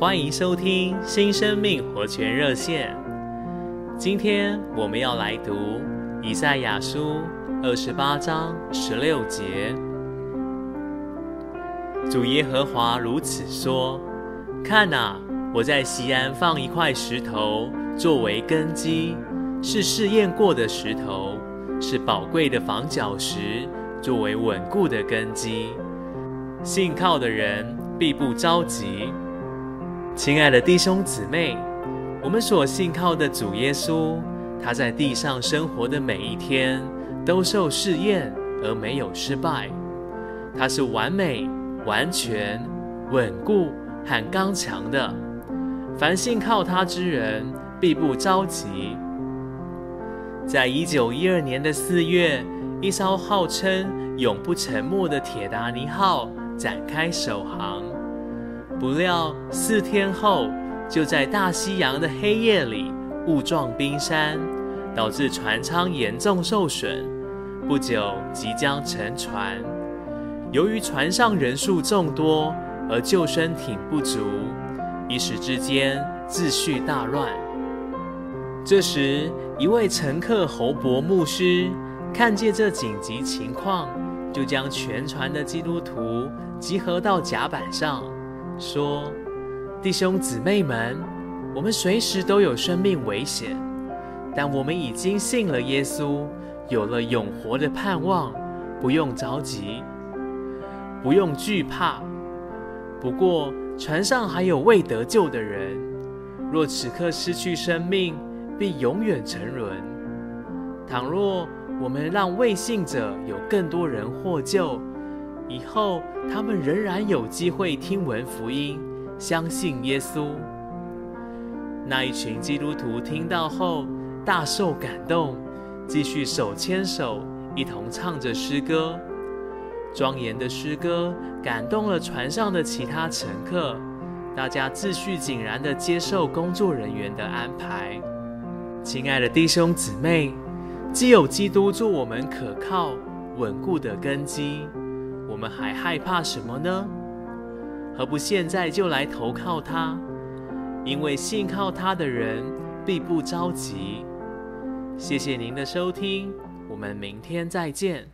欢迎收听新生命活泉热线。今天我们要来读以赛亚书二十八章十六节。主耶和华如此说：“看哪，我在西安放一块石头，作为根基，是试验过的石头，是宝贵的房角石，作为稳固的根基。信靠的人必不着急。”亲爱的弟兄姊妹，我们所信靠的主耶稣，他在地上生活的每一天都受试验而没有失败。他是完美、完全、稳固和刚强的。凡信靠他之人，必不着急。在一九一二年的四月，一艘号称永不沉没的铁达尼号展开首航。不料四天后，就在大西洋的黑夜里误撞冰山，导致船舱严重受损。不久即将沉船，由于船上人数众多而救生艇不足，一时之间秩序大乱。这时，一位乘客侯伯牧师看见这紧急情况，就将全船的基督徒集合到甲板上。说：“弟兄姊妹们，我们随时都有生命危险，但我们已经信了耶稣，有了永活的盼望，不用着急，不用惧怕。不过船上还有未得救的人，若此刻失去生命，必永远沉沦。倘若我们让未信者有更多人获救。”以后，他们仍然有机会听闻福音，相信耶稣。那一群基督徒听到后，大受感动，继续手牵手，一同唱着诗歌。庄严的诗歌感动了船上的其他乘客，大家秩序井然地接受工作人员的安排。亲爱的弟兄姊妹，既有基督做我们可靠、稳固的根基。我们还害怕什么呢？何不现在就来投靠他？因为信靠他的人并不着急。谢谢您的收听，我们明天再见。